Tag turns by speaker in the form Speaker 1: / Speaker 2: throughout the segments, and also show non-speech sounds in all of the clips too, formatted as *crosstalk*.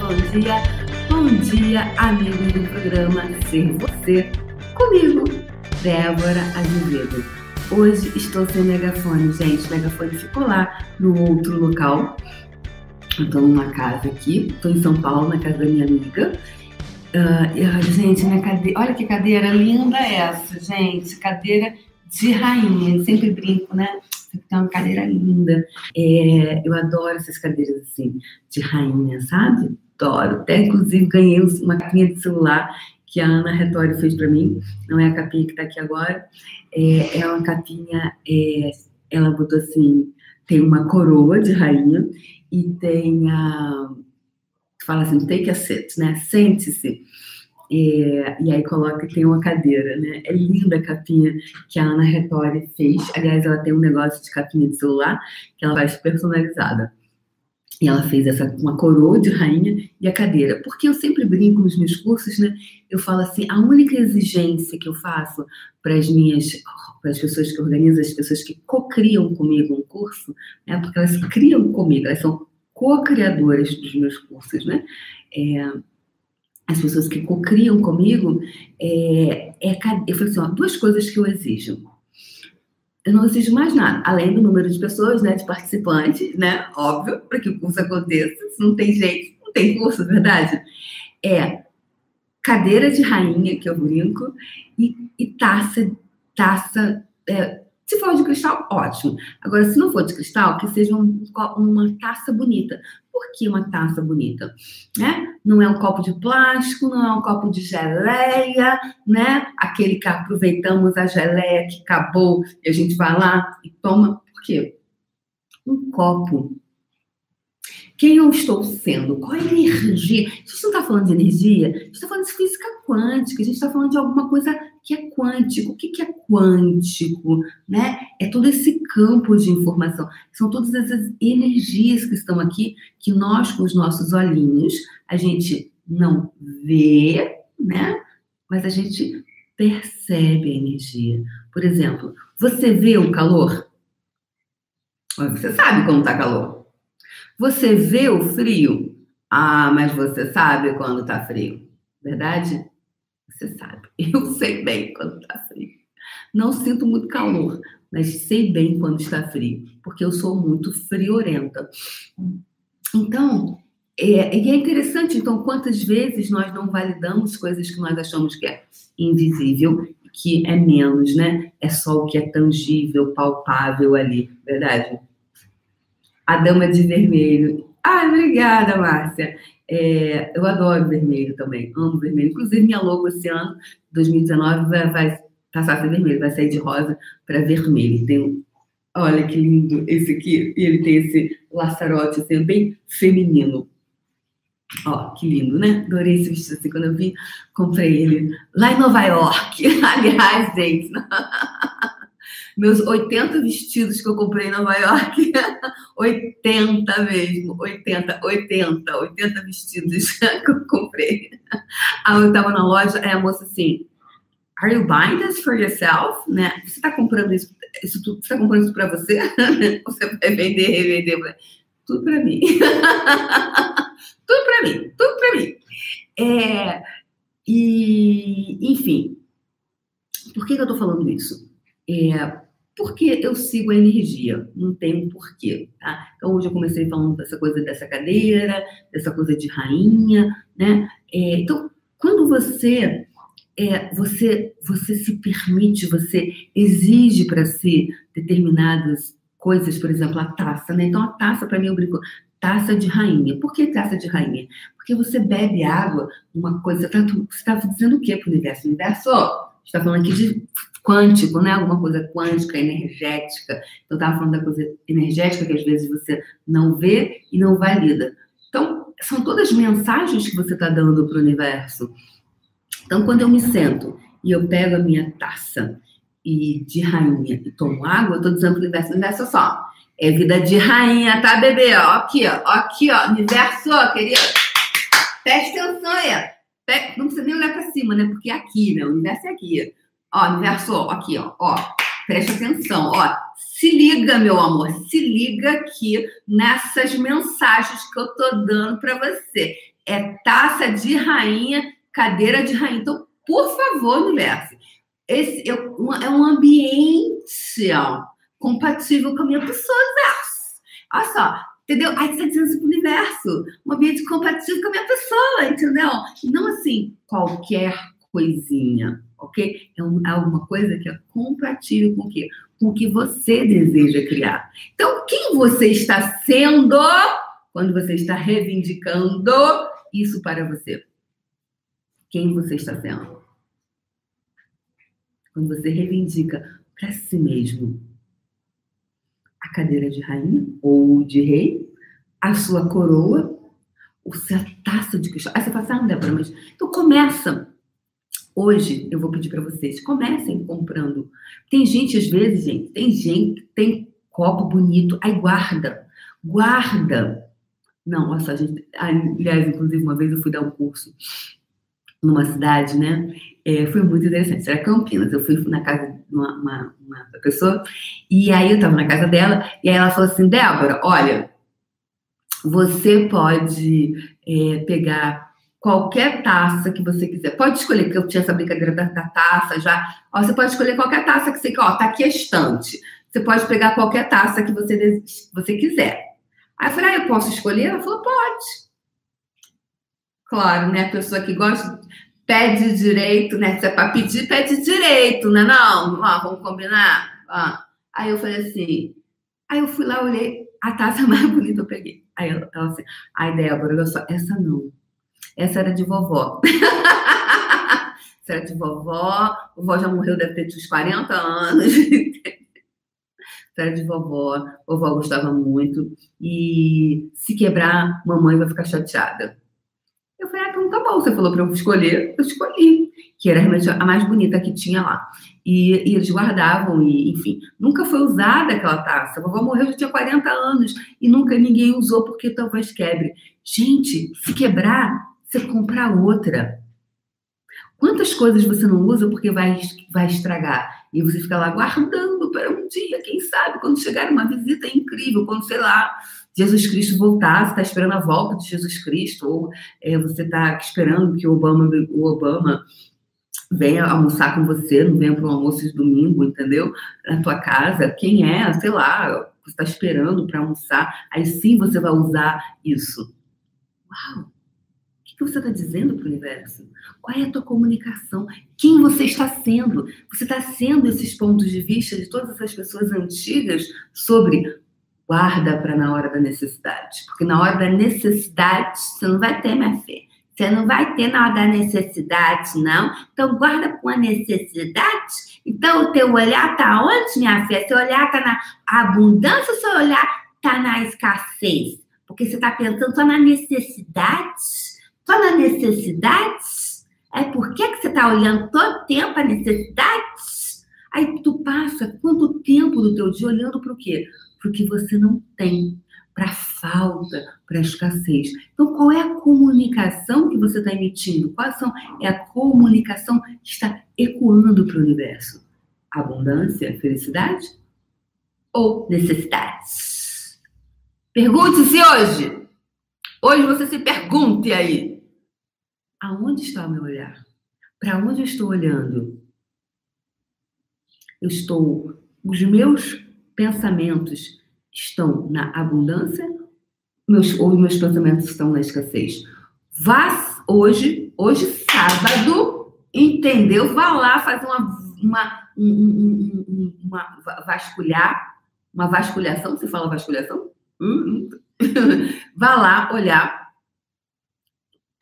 Speaker 1: bom dia, bom dia, amigos do programa Ser Você, comigo, Débora Azevedo. Hoje estou sem megafone, gente. O megafone ficou lá no outro local. Estou numa casa aqui, estou em São Paulo, na casa da minha amiga. Uh, gente, minha cadeira, olha que cadeira linda essa, gente. Cadeira de rainha. Eu sempre brinco, né? Tem uma cadeira linda. É, eu adoro essas cadeiras assim, de rainha, sabe? Adoro. Até, inclusive, ganhei uma capinha de celular que a Ana Retório fez para mim. Não é a capinha que está aqui agora. É, é uma capinha, é, ela botou assim, tem uma coroa de rainha e tem a... Fala assim, take a seat, né? Sente-se. É, e aí coloca tem uma cadeira, né? É linda a capinha que a Ana Retori fez. Aliás, ela tem um negócio de capinha de celular que ela faz personalizada. E ela fez essa uma coroa de rainha e a cadeira. Porque eu sempre brinco nos meus cursos, né? Eu falo assim, a única exigência que eu faço para as minhas para as pessoas que organizam, as pessoas que co-criam comigo um curso, é porque elas criam comigo, elas são co-criadoras dos meus cursos, né? É, as pessoas que co-criam comigo, é, é, eu falei assim, ó, duas coisas que eu exijo. Eu não exijo mais nada, além do número de pessoas, né, de participantes, né, óbvio, para que o curso aconteça. Se não tem jeito, não tem curso, é verdade. É cadeira de rainha, que eu brinco, e, e taça, taça é, se for de cristal, ótimo. Agora, se não for de cristal, que seja um, uma taça bonita. Por que uma taça bonita? Né? Não é um copo de plástico, não é um copo de geleia, né? Aquele que aproveitamos a geleia que acabou e a gente vai lá e toma. Por quê? Um copo quem eu estou sendo? Qual a energia? A gente não está falando de energia, a gente está falando de física quântica, a gente está falando de alguma coisa que é quântico. O que, que é quântico? Né? É todo esse campo de informação. São todas essas energias que estão aqui, que nós, com os nossos olhinhos, a gente não vê, né? Mas a gente percebe a energia. Por exemplo, você vê o calor? Você sabe quando está calor. Você vê o frio? Ah, mas você sabe quando tá frio. Verdade? Você sabe. *laughs* Eu sei bem quando tá frio. Não sinto muito calor, mas sei bem quando está frio, porque eu sou muito friorenta. Então, é, é interessante, então, quantas vezes nós não validamos coisas que nós achamos que é invisível, que é menos, né? É só o que é tangível, palpável ali, verdade? a Dama de Vermelho. Ah, obrigada, Márcia. É, eu adoro vermelho também, amo vermelho. Inclusive, minha logo esse ano, 2019, vai, vai passar a ser vermelho, vai sair de rosa para vermelho. Tem, olha que lindo esse aqui, e ele tem esse laçarote assim, bem feminino. Ó, que lindo, né? Adorei esse vestido assim. Quando eu vi, comprei ele lá em Nova York. *laughs* Aliás, gente. *laughs* meus 80 vestidos que eu comprei em Nova York, *laughs* 80 mesmo, 80, 80, 80 vestidos *laughs* que eu comprei. Aí eu tava na loja, aí a moça assim, Are you buying this for yourself? Né? Você tá comprando isso, isso tudo, você tá comprando isso para você? *laughs* você vai vender, revender, tudo para mim. tudo para mim, tudo para mim. É, e, enfim, por que, que eu tô falando isso? É, porque eu sigo a energia, não tem um porquê, tá? Então, hoje eu comecei falando dessa coisa dessa cadeira, dessa coisa de rainha, né? É, então, quando você, é, você, você se permite, você exige para si determinadas coisas, por exemplo, a taça, né? Então, a taça, para mim, eu brinco, taça de rainha. Por que taça de rainha? Porque você bebe água, uma coisa, tá, você está dizendo o quê para o universo? O universo, ó, está falando aqui de quântico, né? Alguma coisa quântica, energética. Então, eu estava falando da coisa energética que às vezes você não vê e não valida. Então, são todas mensagens que você está dando para o universo. Então, quando eu me sento e eu pego a minha taça e de rainha e tomo água, eu estou dizendo para o universo, universo só, é vida de rainha, tá, bebê? Ó, aqui, ó, aqui, ó, universo, ó, querido. Presta atenção aí. Não precisa nem olhar para cima, né? Porque é aqui, né? O universo é aqui. Ó, universo, aqui, ó, ó. Preste atenção, ó. Se liga, meu amor, se liga aqui nessas mensagens que eu tô dando para você. é taça de rainha, cadeira de rainha. Então, por favor, universo, esse é um ambiente ó, compatível com a minha pessoa, universo. Olha só, entendeu? Aí você está dizendo isso pro universo, um ambiente compatível com a minha pessoa, entendeu? Não assim, qualquer coisinha, ok? É, é alguma coisa que é compatível com o quê? Com o que você deseja criar. Então, quem você está sendo quando você está reivindicando isso para você? Quem você está sendo? Quando você reivindica para si mesmo a cadeira de rainha ou de rei, a sua coroa, ou sua taça de cristal. Aí você fala assim, ah, Débora, mas então começa Hoje eu vou pedir para vocês, comecem comprando. Tem gente, às vezes, gente, tem gente tem copo bonito, aí guarda. Guarda. Não, só, gente. Aliás, inclusive, uma vez eu fui dar um curso numa cidade, né? É, foi muito interessante. Era Campinas. Eu fui na casa de uma, uma, uma pessoa, e aí eu estava na casa dela, e aí ela falou assim: Débora, olha, você pode é, pegar qualquer taça que você quiser. Pode escolher, que eu tinha essa brincadeira da, da taça já. Ó, você pode escolher qualquer taça que você quer. Ó, tá aqui a estante. Você pode pegar qualquer taça que você, você quiser. Aí eu falei, ah, eu posso escolher? Ela falou, pode. Claro, né? A pessoa que gosta, pede direito, né? Se é para pedir, pede direito, né? Não, ó, vamos combinar? Ó. Aí eu falei assim, aí eu fui lá, olhei, a taça *laughs* mais bonita eu peguei. Aí ela, ela assim, ai, Débora, olha só, essa não. Essa era de vovó. *laughs* Essa era de vovó. Vovó já morreu, deve ter uns 40 anos. Essa era de vovó. Vovó gostava muito. E se quebrar, mamãe vai ficar chateada. Eu falei, ah, então tá bom. Você falou para eu escolher, eu escolhi. Que era a mais bonita que tinha lá. E, e, eles guardavam, e, enfim, nunca foi usada aquela taça. A vovó morreu, já tinha 40 anos, e nunca ninguém usou porque talvez quebre. Gente, se quebrar, você comprar outra. Quantas coisas você não usa porque vai, vai estragar? E você fica lá guardando para um dia, quem sabe, quando chegar uma visita incrível, quando, sei lá, Jesus Cristo voltar, você está esperando a volta de Jesus Cristo, ou é, você está esperando que o Obama, o Obama venha almoçar com você, não venha para um almoço de domingo, entendeu? Na tua casa, quem é, sei lá, você está esperando para almoçar, aí sim você vai usar isso. Uau! Que você está dizendo para o universo? Qual é a tua comunicação? Quem você está sendo? Você está sendo esses pontos de vista de todas essas pessoas antigas sobre guarda para na hora da necessidade. Porque na hora da necessidade, você não vai ter, minha fé. Você não vai ter na hora da necessidade, não. Então, guarda com a necessidade. Então, o teu olhar está onde, minha fé? Seu olhar está na abundância ou seu olhar está na escassez? Porque você está pensando só na necessidade só na necessidade? É por que, que você está olhando todo tempo a necessidade? Aí tu passa quanto tempo do teu dia olhando para o quê? Para o que você não tem, para a falta, para a escassez. Então, qual é a comunicação que você está emitindo? Qual são, é a comunicação que está ecoando para o universo? Abundância, felicidade ou necessidades? Pergunte-se hoje. Hoje você se pergunte aí aonde está o meu olhar? Para onde eu estou olhando? Eu estou. Os meus pensamentos estão na abundância meus, ou meus pensamentos estão na escassez? Vá hoje, hoje sábado, entendeu? Vá lá fazer uma, uma, um, um, uma vasculhar, uma vasculhação, você fala vasculhação? Hum, hum. *laughs* Vá lá olhar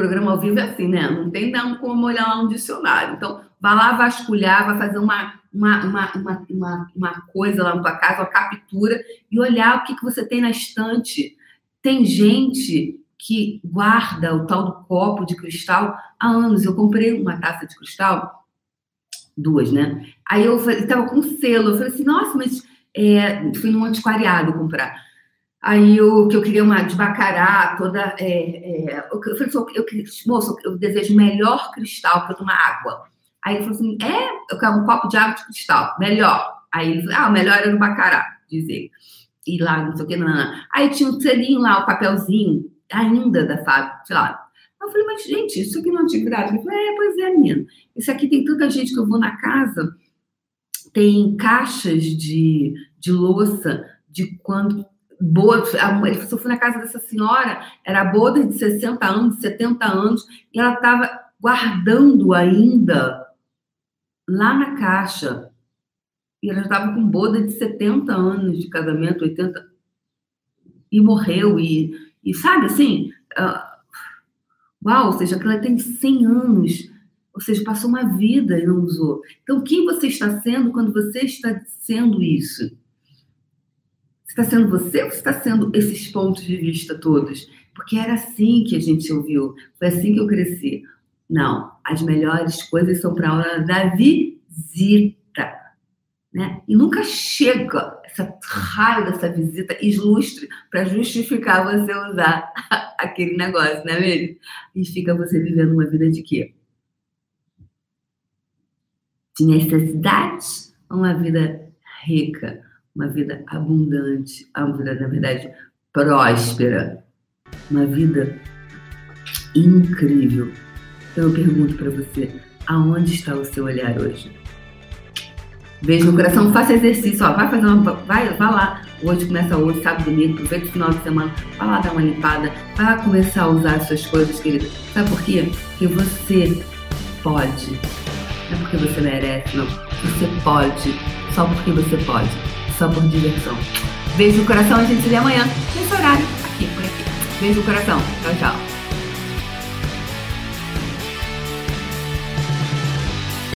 Speaker 1: programa ao vivo é assim, né? Não tem como olhar lá um dicionário. Então, vai lá vasculhar, vai fazer uma, uma, uma, uma, uma, uma coisa lá na tua casa, uma captura, e olhar o que, que você tem na estante. Tem gente que guarda o tal do copo de cristal há anos. Eu comprei uma taça de cristal, duas, né? Aí eu estava com selo. Eu falei assim, nossa, mas é, fui num antiquariado comprar. Aí eu, que eu queria uma de bacará, toda. É, é, eu falei assim, eu, moço, eu desejo melhor cristal para tomar água. Aí ele falou assim: é, eu quero um copo de água de cristal, melhor. Aí ele falou: ah, o melhor era no bacará, dizer. E lá, não sei o que, não, não. Aí tinha um selinho lá, o papelzinho, ainda da fábrica, sei lá. Eu falei, mas gente, isso aqui não é antiguidade? Ele falou, é, pois é, menino. Isso aqui tem tanta gente que eu vou na casa, tem caixas de, de louça de quando boa, ele foi na casa dessa senhora, era boda de 60 anos, 70 anos, e ela estava guardando ainda lá na caixa. E ela estava com boda de 70 anos de casamento, 80, e morreu. E, e sabe assim, uh, uau, ou seja, que ela tem 100 anos, ou seja, passou uma vida e não usou. Então, quem você está sendo quando você está sendo isso? Está sendo você ou está sendo esses pontos de vista todos? Porque era assim que a gente ouviu, foi assim que eu cresci. Não, as melhores coisas são para a hora da visita. Né? E nunca chega essa raio dessa visita ilustre para justificar você usar *laughs* aquele negócio, né mesmo? E fica você vivendo uma vida de quê? De necessidades ou uma vida rica? Uma vida abundante, uma vida, na verdade, próspera, uma vida incrível. Então eu pergunto para você, aonde está o seu olhar hoje? Beijo no coração, faça exercício, ó, vai fazer uma, vai, vai lá. Hoje começa hoje, sábado, domingo, aproveita o final de semana, vai lá dar uma limpada, vai começar a usar as suas coisas, querido. Sabe por quê? Porque você pode. Não é porque você merece, não. Você pode, só porque você pode por diversão. Beijo no coração, a gente se vê amanhã, nesse horário, aqui por aqui. Beijo no coração. Tchau, tchau.